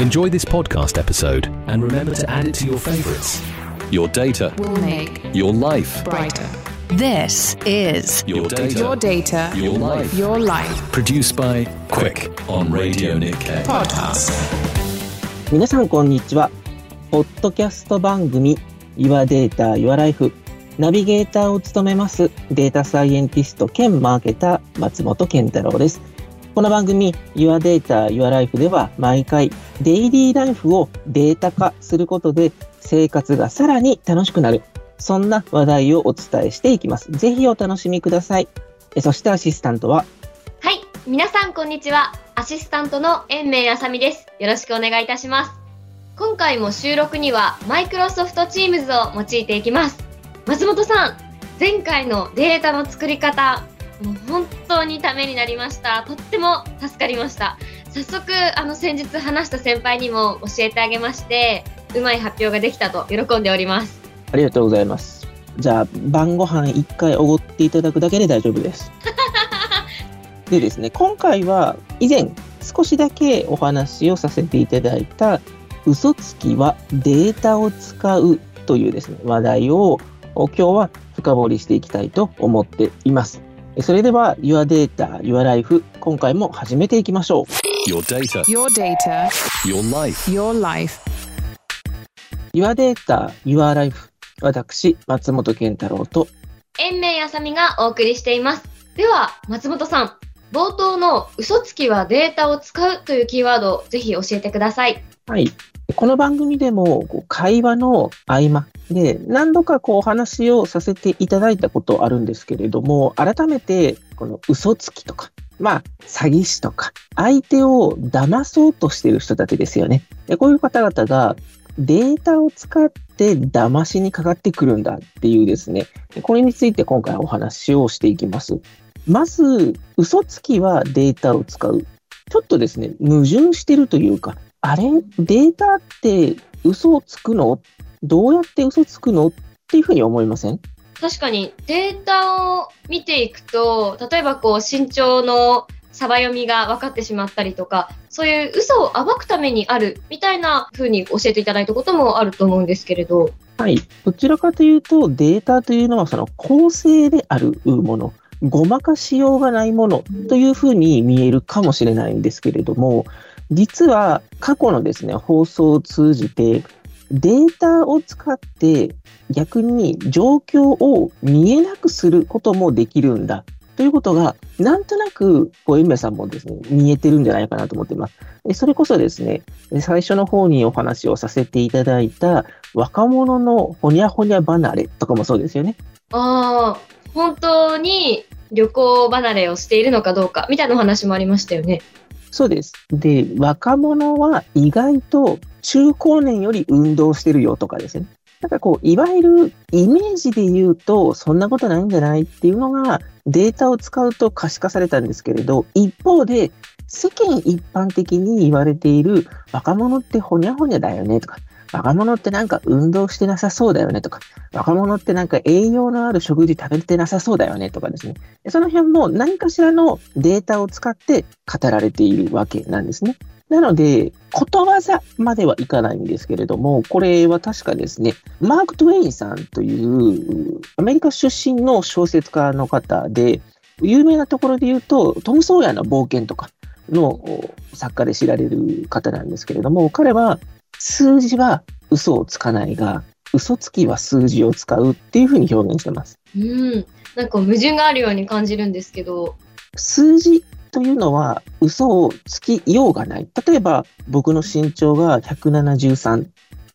Enjoy this podcast episode and remember to add it to your favorites. Your data, will make your life, brighter. This is your data, Your data, your life. your life. Produced by Quick on Radio Nikkei. Podcast. 皆さんこんにちは。ポッドキャスト番組 Your Data Your Life ナビゲーターを務めますデータサイエンティスト兼マーケター松本健太郎です。この番組 Your Data Your Life では毎回デイリーライフをデータ化することで生活がさらに楽しくなる。そんな話題をお伝えしていきます。ぜひお楽しみください。そしてアシスタントは？はい、皆さんこんにちは。アシスタントの延命あさみです。よろしくお願いいたします。今回も収録にはマイクロソフト Teams を用いていきます。松本さん、前回のデータの作り方、もう本当にためになりました。とっても助かりました。早速、あの先日話した先輩にも教えてあげまして、うまい発表ができたと喜んでおります。ありがとうございます。じゃあ、晩ご飯一回おごっていただくだけで大丈夫です。でですね、今回は以前少しだけお話をさせていただいた嘘つきはデータを使うというですね、話題を今日は深掘りしていきたいと思っています。それでは Your Data, Your Life 今回も始めていきましょう。Your data, Your data, your life. your life. Your Data, Your Life 私、松本健太郎と延命あさみがお送りしています。では、松本さん、冒頭の嘘つきはデータを使うというキーワードをぜひ教えてください。はい。この番組でも会話の合間で何度かこうお話をさせていただいたことあるんですけれども、改めてこの嘘つきとか、まあ詐欺師とか、相手を騙そうとしている人たちですよね。でこういう方々がデータを使って騙しにかかってくるんだっていうですね、これについて今回お話をしていきます。まず、嘘つきはデータを使う。ちょっとですね、矛盾してるというか、あれ？データって嘘をつくの？どうやって嘘つくの？っていうふうに思いません？確かにデータを見ていくと、例えばこう身長のサバ読みが分かってしまったりとか、そういう嘘を暴くためにあるみたいな風に教えていただいたこともあると思うんですけれど、はい。どちらかというと、データというのはその構成であるもの、ごまかしようがないものというふうに見えるかもしれないんですけれども、実は過去のですね、放送を通じて、データを使って逆に状況を見えなくすることもできるんだということが、なんとなく、こう、エムさんもですね、見えてるんじゃないかなと思っています。それこそですね、最初の方にお話をさせていただいた、若者のほにゃほにゃ離れとかもそうですよね。ああ、本当に旅行離れをしているのかどうかみたいなお話もありましたよね。そうです。で、若者は意外と中高年より運動してるよとかですね。なんかこう、いわゆるイメージで言うと、そんなことないんじゃないっていうのが、データを使うと可視化されたんですけれど、一方で、世間一般的に言われている若者ってほにゃほにゃだよねとか、若者ってなんか運動してなさそうだよねとか、若者ってなんか栄養のある食事食べてなさそうだよねとかですね。その辺も何かしらのデータを使って語られているわけなんですね。なので、ことわざまではいかないんですけれども、これは確かですね、マーク・トウェインさんというアメリカ出身の小説家の方で、有名なところで言うと、トム・ソーヤの冒険とかの作家で知られる方なんですけれども、彼は数字は嘘をつかないが、嘘つきは数字を使うっていうふうに表現してます。うん。なんか矛盾があるように感じるんですけど、数字というのは嘘をつきようがない。例えば僕の身長が173。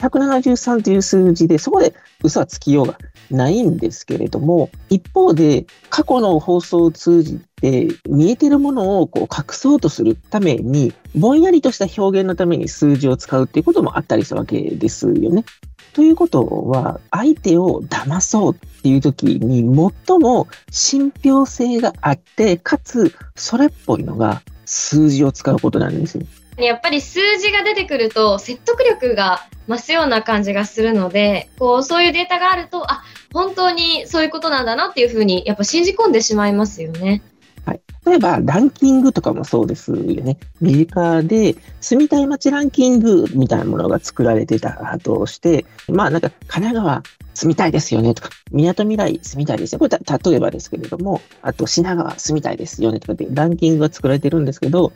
173という数字でそこで嘘はつきようがないんですけれども、一方で過去の放送を通じて見えてるものをこう隠そうとするために、ぼんやりとした表現のために数字を使うっていうこともあったりするわけですよね。ということは、相手を騙そうっていう時に最も信憑性があって、かつそれっぽいのが数字を使うことなんですよ。やっぱり数字が出てくると説得力が増すような感じがするので、こう、そういうデータがあると、あ、本当にそういうことなんだなっていうふうに、やっぱ信じ込んでしまいますよね。はい例えば、ランキングとかもそうですよね。メーカーで住みたい街ランキングみたいなものが作られてたとして、まあなんか神奈川住みたいですよねとか、みなとみらい住みたいですよ。これ例えばですけれども、あと品川住みたいですよねとかってランキングが作られてるんですけど、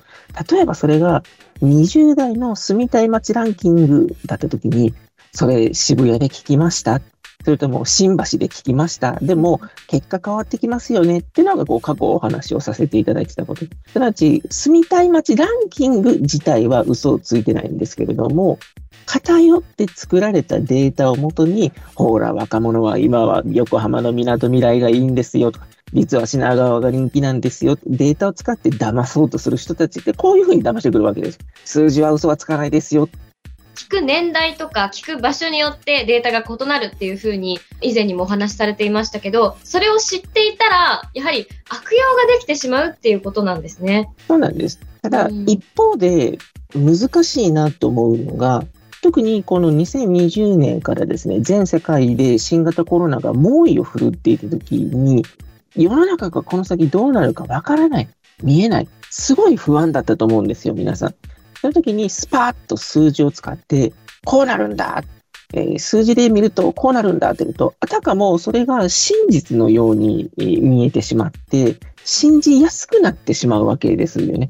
例えばそれが20代の住みたい街ランキングだった時に、それ渋谷で聞きましたそれとも新橋で聞きました。でも、結果変わってきますよねっていうのが、こう、過去お話をさせていただいてたこと。すなわち、住みたい街ランキング自体は嘘をついてないんですけれども、偏って作られたデータをもとに、ほら、若者は今は横浜の港未来がいいんですよとか、実は品川が人気なんですよ。データを使って騙そうとする人たちって、こういうふうに騙してくるわけです。数字は嘘はつかないですよ。聞く年代とか聞く場所によってデータが異なるっていうふうに以前にもお話しされていましたけど、それを知っていたら、やはり悪用ができてしまうっていうことなんですね。そうなんです。ただ、一方で難しいなと思うのが、特にこの2020年からですね、全世界で新型コロナが猛威を振るっていた時に、世の中がこの先どうなるかわからない、見えない、すごい不安だったと思うんですよ、皆さん。その時にスパーッと数字を使って、こうなるんだ、えー、数字で見るとこうなるんだって言うと、あたかもそれが真実のように見えてしまって、信じやすくなってしまうわけですよね。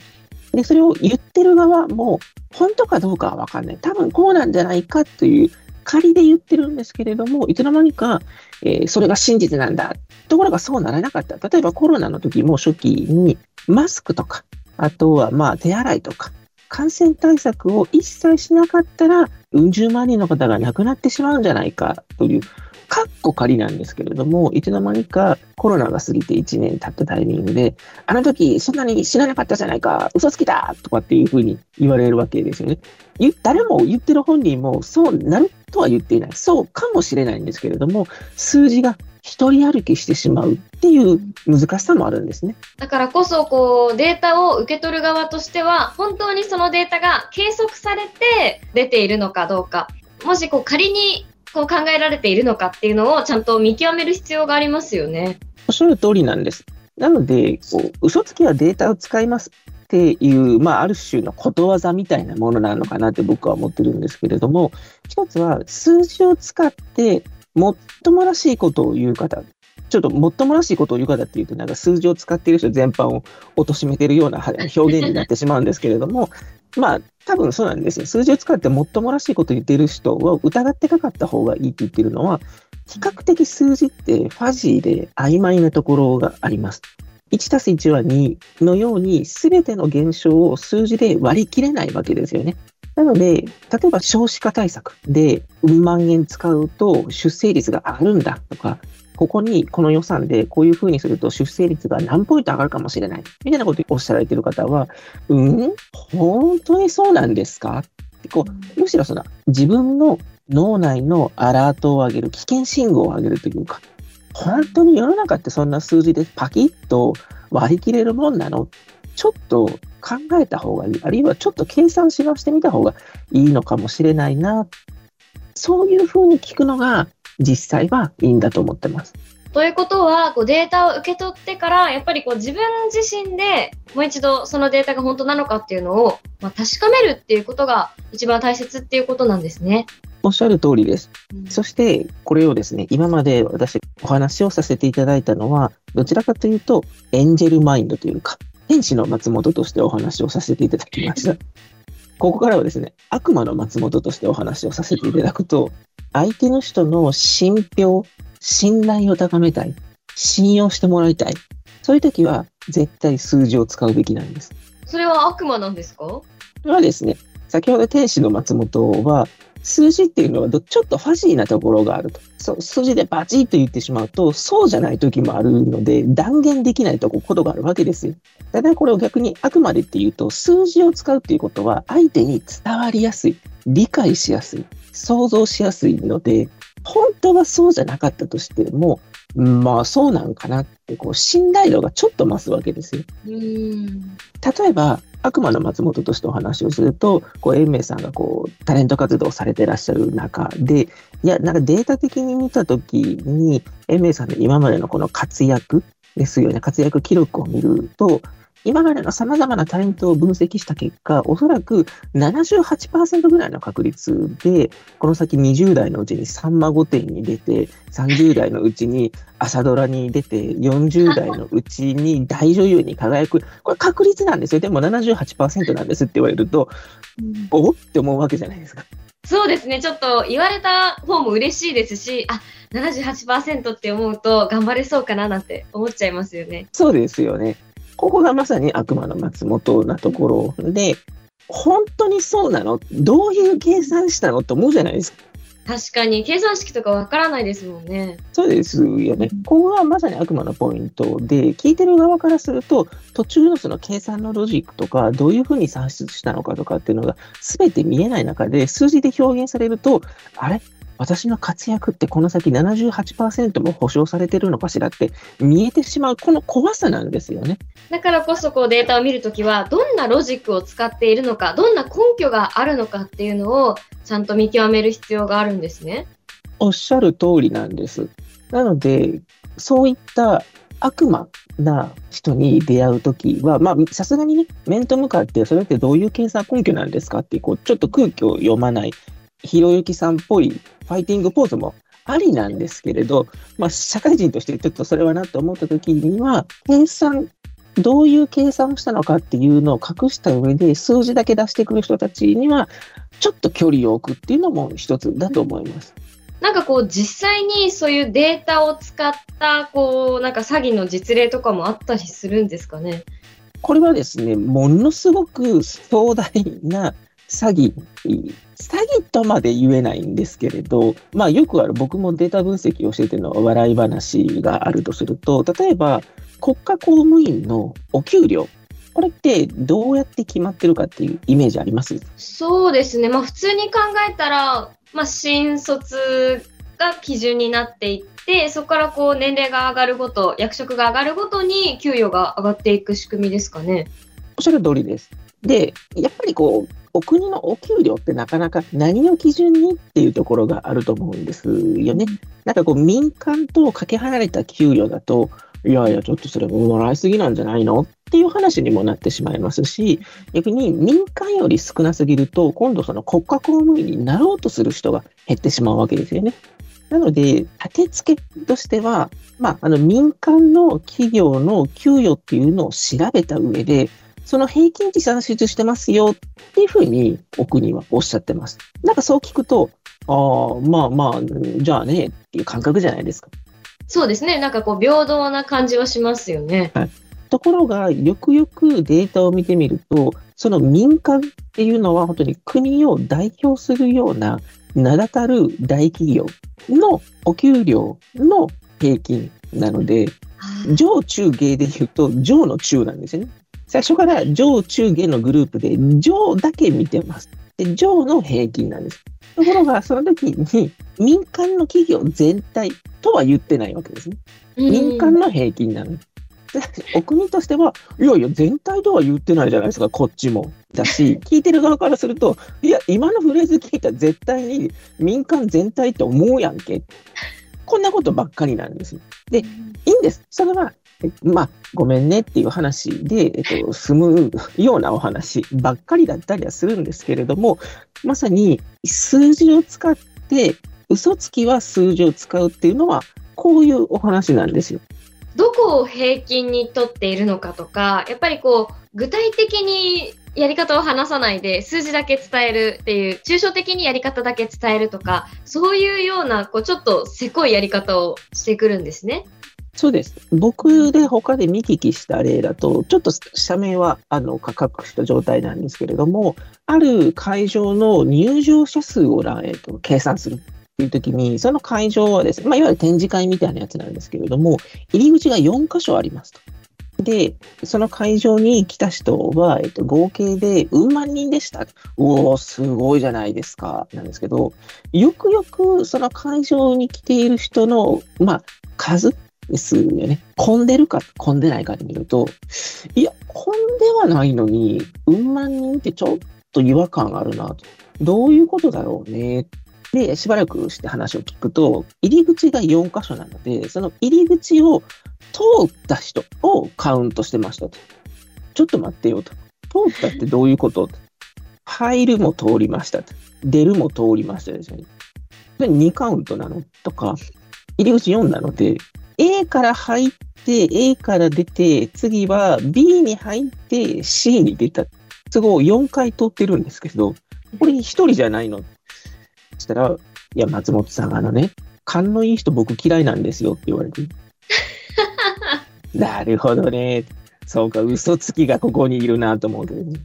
で、それを言ってる側も、本当かどうかはわかんない。多分こうなんじゃないかという仮で言ってるんですけれども、いつの間にか、えー、それが真実なんだ。ところがそうならなかった。例えばコロナの時も初期にマスクとか、あとはまあ手洗いとか、感染対策を一切しなかったら、うん十万人の方が亡くなってしまうんじゃないかという、かっこ仮なんですけれども、いつの間にかコロナが過ぎて1年経ったタイミングで、あの時そんなに知らなかったじゃないか、嘘つきだとかっていうふうに言われるわけですよね。誰も言ってる本人もそうなるとは言っていない。そうかもしれないんですけれども、数字が一人歩きしてしまうっていう難しさもあるんですね。だからこそ、こう、データを受け取る側としては、本当にそのデータが計測されて出ているのかどうか、もしこう仮にこう考えられているのかっていうのをちゃんと見極める必要がありますよね。おっしゃる通りなんです。なので、こう嘘つきはデータを使いますっていう、まあ、ある種のことわざみたいなものなのかなって僕は思ってるんですけれども、一つは数字を使ってもっともらしいことを言う方、ちょっともっともらしいことを言う方っていうと、なんか数字を使っている人全般を貶めているような表現になってしまうんですけれども、まあ、多分そうなんですよ。数字を使ってもっともらしいこと言ってる人を疑ってかかった方がいいって言ってるのは、比較的数字ってファジーで曖昧なところがあります。1たす1は2のように、すべての現象を数字で割り切れないわけですよね。なので、例えば少子化対策で、うん万円使うと出生率が上がるんだとか、ここにこの予算でこういうふうにすると出生率が何ポイント上がるかもしれない。みたいなことをおっしゃられている方は、うん？本当にそうなんですか？こうむしろその自分の脳内のアラートを上げる、危険信号を上げるというか、本当に世の中ってそんな数字でパキッと割り切れるもんなの？ちょっと考えた方がいい、あるいはちょっと計算し直してみた方がいいのかもしれないな。そういうふうに聞くのが実際はいいんだと思ってます。ということは、こうデータを受け取ってから、やっぱりこう自分自身でもう一度そのデータが本当なのかっていうのを、まあ、確かめるっていうことが一番大切っていうことなんですね。おっしゃる通りです。うん、そして、これをですね、今まで私お話をさせていただいたのは、どちらかというと、エンジェルマインドというか、天使の松本としてお話をさせていただきました。ここからはですね、悪魔の松本としてお話をさせていただくと、相手の人の信憑、信頼を高めたい、信用してもらいたい。そういう時は絶対数字を使うべきなんです。それは悪魔なんですか？それはですね、先ほど天使の松本は、数字っていうのはちょっとファジーなところがあると。そう数字でバチッと言ってしまうと、そうじゃない時もあるので、断言できないとことがあるわけですよ。ただこれを逆にあくまでっていうと、数字を使うっていうことは、相手に伝わりやすい、理解しやすい、想像しやすいので、本当はそうじゃなかったとしても、まあそうなんかなって、こう信頼度がちょっと増すわけですよ。例えば、悪魔の松本としてお話をすると、こう、英明さんがこう、タレント活動をされてらっしゃる中で、いや、なんかデータ的に見たときに、英明さんの今までのこの活躍ですよね、活躍記録を見ると、今までの様々なタレントを分析した結果、おそらく78%ぐらいの確率で、この先20代のうちにさんま御殿に出て、30代のうちに朝ドラに出て、40代のうちに大女優に輝く。これ確率なんですよ。でも78%なんですって言われると、おって思うわけじゃないですか。そうですね。ちょっと言われた方も嬉しいですし、あ、78%って思うと頑張れそうかななんて思っちゃいますよね。そうですよね。ここがまさに悪魔の松本なところで、本当にそうなの？どういう計算したの？と思うじゃないですか。確かに、計算式とかわからないですもんね。そうですよね。ここがまさに悪魔のポイントで、聞いてる側からすると、途中のその計算のロジックとか、どういうふうに算出したのかとかっていうのが、全て見えない中で、数字で表現されると、あれ？私の活躍ってこの先78%も保証されてるのかしらって見えてしまう、この怖さなんですよね。だからこそこうデータを見るときは、どんなロジックを使っているのか、どんな根拠があるのかっていうのをちゃんと見極める必要があるんですね。おっしゃる通りなんです。なので、そういった悪魔な人に出会うときは、まあ、さすがにね、面と向かって、それってどういう計算根拠なんですかって、こう、ちょっと空気を読まない、ひろゆきさんっぽいファイティングポーズもありなんですけれど、まあ、社会人としてちょっとそれはなと思ったときには、計算、どういう計算をしたのかっていうのを隠した上で、数字だけ出してくる人たちには、ちょっと距離を置くっていうのも一つだと思います。なんかこう実際にそういうデータを使ったこうなんか詐欺の実例とかもあったりするんですかね？これはですね、ものすごく壮大な詐欺、詐欺とまで言えないんですけれど、まあよくある僕もデータ分析をしてての笑い話があるとすると、例えば国家公務員のお給料、これってどうやって決まってるかっていうイメージあります？そうですね。まあ普通に考えたら、まあ新卒が基準になっていって、そこからこう年齢が上がるごと、役職が上がるごとに給与が上がっていく仕組みですかね。おっしゃる通りです。で、やっぱりこう、お国のお給料ってなかなか何を基準にっていうところがあると思うんですよね。なんかこう民間とかけ離れた給与だと、いやいや、ちょっとそれもらいすぎなんじゃないのっていう話にもなってしまいますし、逆に民間より少なすぎると、今度その国家公務員になろうとする人が減ってしまうわけですよね。なので、立て付けとしては、まあ、あの民間の企業の給与っていうのを調べた上で、その平均値算出してますよっていうふうにお国はおっしゃってます。なんかそう聞くと、ああ、まあまあ、じゃあねっていう感覚じゃないですか。そうですね。なんかこう平等な感じはしますよね。はい、ところが、よくよくデータを見てみると、その民間っていうのは本当に国を代表するような名だたる大企業のお給料の平均なので、上中下で言うと上の中なんですよね。最初から上中下のグループで上だけ見てます。で、上の平均なんです。ところが、その時に民間の企業全体とは言ってないわけですね。民間の平均なの。お国としては、いやいや、全体とは言ってないじゃないですか、こっちも。だし、聞いてる側からすると、いや、今のフレーズ聞いたら絶対に民間全体って思うやんけ。こんなことばっかりなんです。で、いいんです。それはまあ、ごめんねっていう話で、えっと、済むようなお話ばっかりだったりはするんですけれども、まさに数字を使って、嘘つきは数字を使うっていうのは、こういうお話なんですよ。どこを平均にとっているのかとか、やっぱりこう、具体的にやり方を話さないで数字だけ伝えるっていう、抽象的にやり方だけ伝えるとか、そういうような、こう、ちょっとせこいやり方をしてくるんですね。そうです。僕で他で見聞きした例だと、ちょっと社名はあの価格した状態なんですけれども、ある会場の入場者数を、えーと、計算するっていう時に、その会場はですね、まあ、いわゆる展示会みたいなやつなんですけれども、入り口が4箇所ありますと。で、その会場に来た人は、えっと、合計でうん万人でした。おお、すごいじゃないですか。なんですけど、よくよくその会場に来ている人の、まあ、数ですよね。混んでるか混んでないかで見ると、いや、混んではないのに、うん万人ってちょっと違和感あるなと。どういうことだろうね。で、しばらくして話を聞くと、入り口が4箇所なので、その入り口を通った人をカウントしてましたと。ちょっと待ってよと。通ったってどういうこと入るも通りましたと。出るも通りましたですよね。で、2カウントなのとか、入り口4なので、A から入って、A から出て、次は B に入って C に出た。都合4回通ってるんですけど、これ1人じゃないの。そしたら、いや、松本さん、あのね、勘のいい人僕嫌いなんですよって言われて。なるほどね。そうか、嘘つきがここにいるなと思うけどね。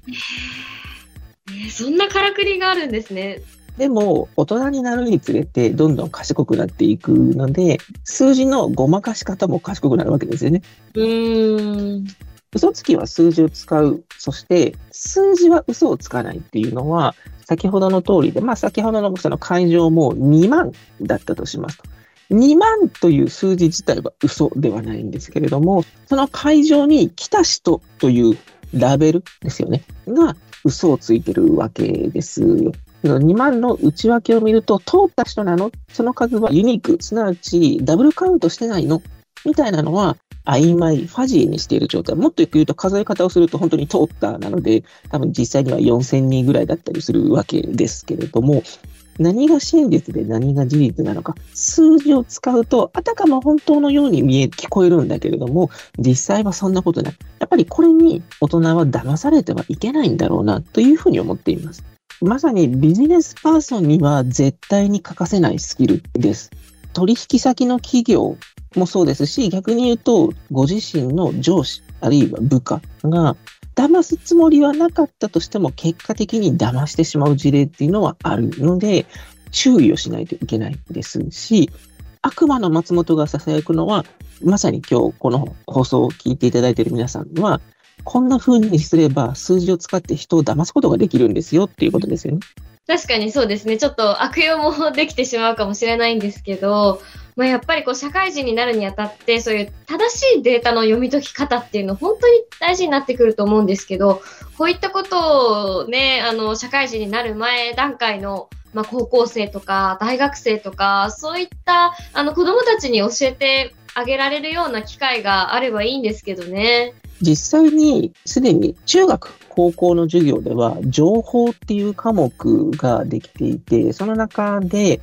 そんなからくりがあるんですね。でも、大人になるにつれて、どんどん賢くなっていくので、数字のごまかし方も賢くなるわけですよね。うーん。嘘つきは数字を使う。そして、数字は嘘をつかないっていうのは、先ほどの通りで、まあ先ほどのその会場も2万だったとしますと。2万という数字自体は嘘ではないんですけれども、その会場に来た人というラベルですよね。が嘘をついてるわけですよ。2万の内訳を見ると、通った人なの？その数はユニーク、すなわちダブルカウントしてないの？みたいなのは曖昧、ファジーにしている状態。もっとよく言うと数え方をすると本当に通ったなので、多分実際には4000人ぐらいだったりするわけですけれども、何が真実で何が事実なのか、数字を使うと、あたかも本当のように見え、聞こえるんだけれども、実際はそんなことない。やっぱりこれに大人は騙されてはいけないんだろうな、というふうに思っています。まさにビジネスパーソンには絶対に欠かせないスキルです。取引先の企業もそうですし、逆に言うと、ご自身の上司、あるいは部下が、騙すつもりはなかったとしても、結果的に騙してしまう事例っていうのはあるので、注意をしないといけないですし、悪魔の松本が囁くのは、まさに今日この放送を聞いていただいている皆さんは、こんな風にすれば数字を使って人を騙すことができるんですよっていうことですよね。確かにそうですね。ちょっと悪用もできてしまうかもしれないんですけど、まあ、やっぱりこう社会人になるにあたって、そういう正しいデータの読み解き方っていうの本当に大事になってくると思うんですけど、こういったことをね、あの、社会人になる前段階のまあ、高校生とか大学生とか、そういったあの子供たちに教えてあげられるような機会があればいいんですけどね。実際にすでに中学、高校の授業では情報っていう科目ができていて、その中で、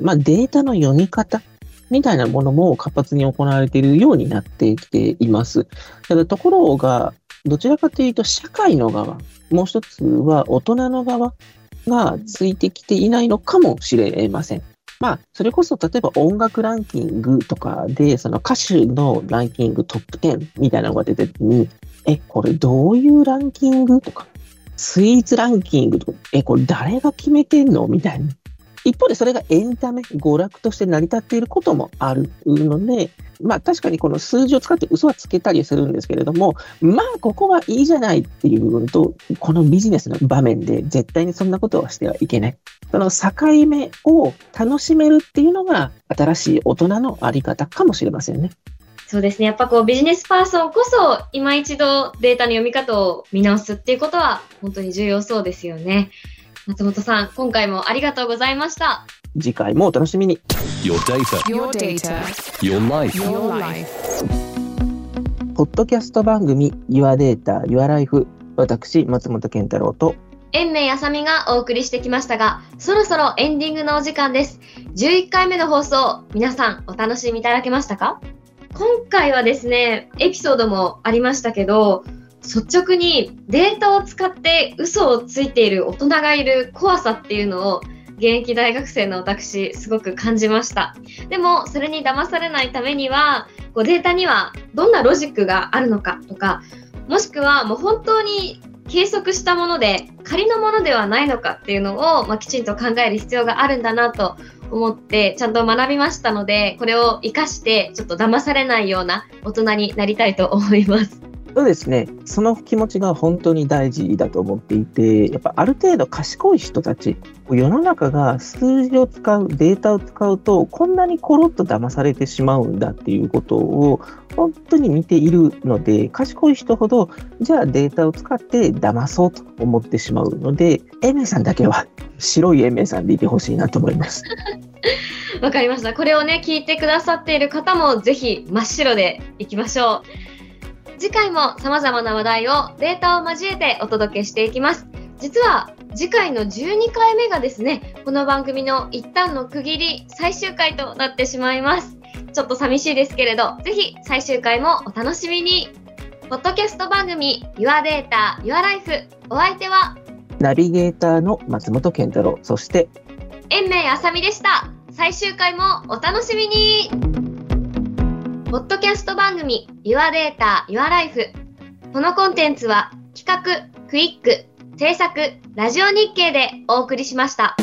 まあ、データの読み方みたいなものも活発に行われているようになってきています。ただところが、どちらかというと社会の側、もう一つは大人の側がついてきていないのかもしれません。まあ、それこそ例えば音楽ランキングとかで、その歌手のランキングトップ10みたいなのが出てる時に、え、これどういうランキングとか、スイーツランキングとか、え、これ誰が決めてんのみたいな。一方でそれがエンタメ、娯楽として成り立っていることもあるので、まあ確かにこの数字を使って嘘はつけたりするんですけれども、まあここはいいじゃないっていう部分と、このビジネスの場面で絶対にそんなことはしてはいけない。その境目を楽しめるっていうのが新しい大人のあり方かもしれませんね。そうですね。やっぱこうビジネスパーソンこそ今一度データの読み方を見直すっていうことは本当に重要そうですよね。松本さん、今回もありがとうございました。次回もお楽しみに。Your data, Your data, your life. your life. ポッドキャスト番組 Your Data, Your Life。私、松本健太郎と延命あさみがお送りしてきましたが、そろそろエンディングのお時間です。11回目の放送、皆さんお楽しみいただけましたか？今回はですね、エピソードもありましたけど、率直にデータを使って嘘をついている大人がいる怖さっていうのを現役大学生の私、すごく感じました。でも、それに騙されないためには、こうデータにはどんなロジックがあるのかとか、もしくはもう本当に計測したもので仮のものではないのかっていうのを、まあ、きちんと考える必要があるんだなと思ってちゃんと学びましたのでこれを活かしてちょっと騙されないような大人になりたいと思います。そうですね。その気持ちが本当に大事だと思っていて、やっぱある程度賢い人たち、世の中が数字を使う、データを使うと、こんなにコロッと騙されてしまうんだっていうことを本当に見ているので、賢い人ほど、じゃあデータを使って騙そうと思ってしまうので、エメさんだけは白いエメさんでいてほしいなと思います。わかりました。これをね、聞いてくださっている方もぜひ真っ白でいきましょう。次回も様々な話題をデータを交えてお届けしていきます。実は次回の12回目がですね、この番組の一旦の区切り最終回となってしまいます。ちょっと寂しいですけれど、ぜひ最終回もお楽しみに。ポッドキャスト番組 Your Data, Your Life お相手はナビゲーターの松本健太郎、そして、延命あさみでした。最終回もお楽しみにポッドキャスト番組 Your Data, Your Life このコンテンツは企画、クイック、制作、ラジオ日経でお送りしました。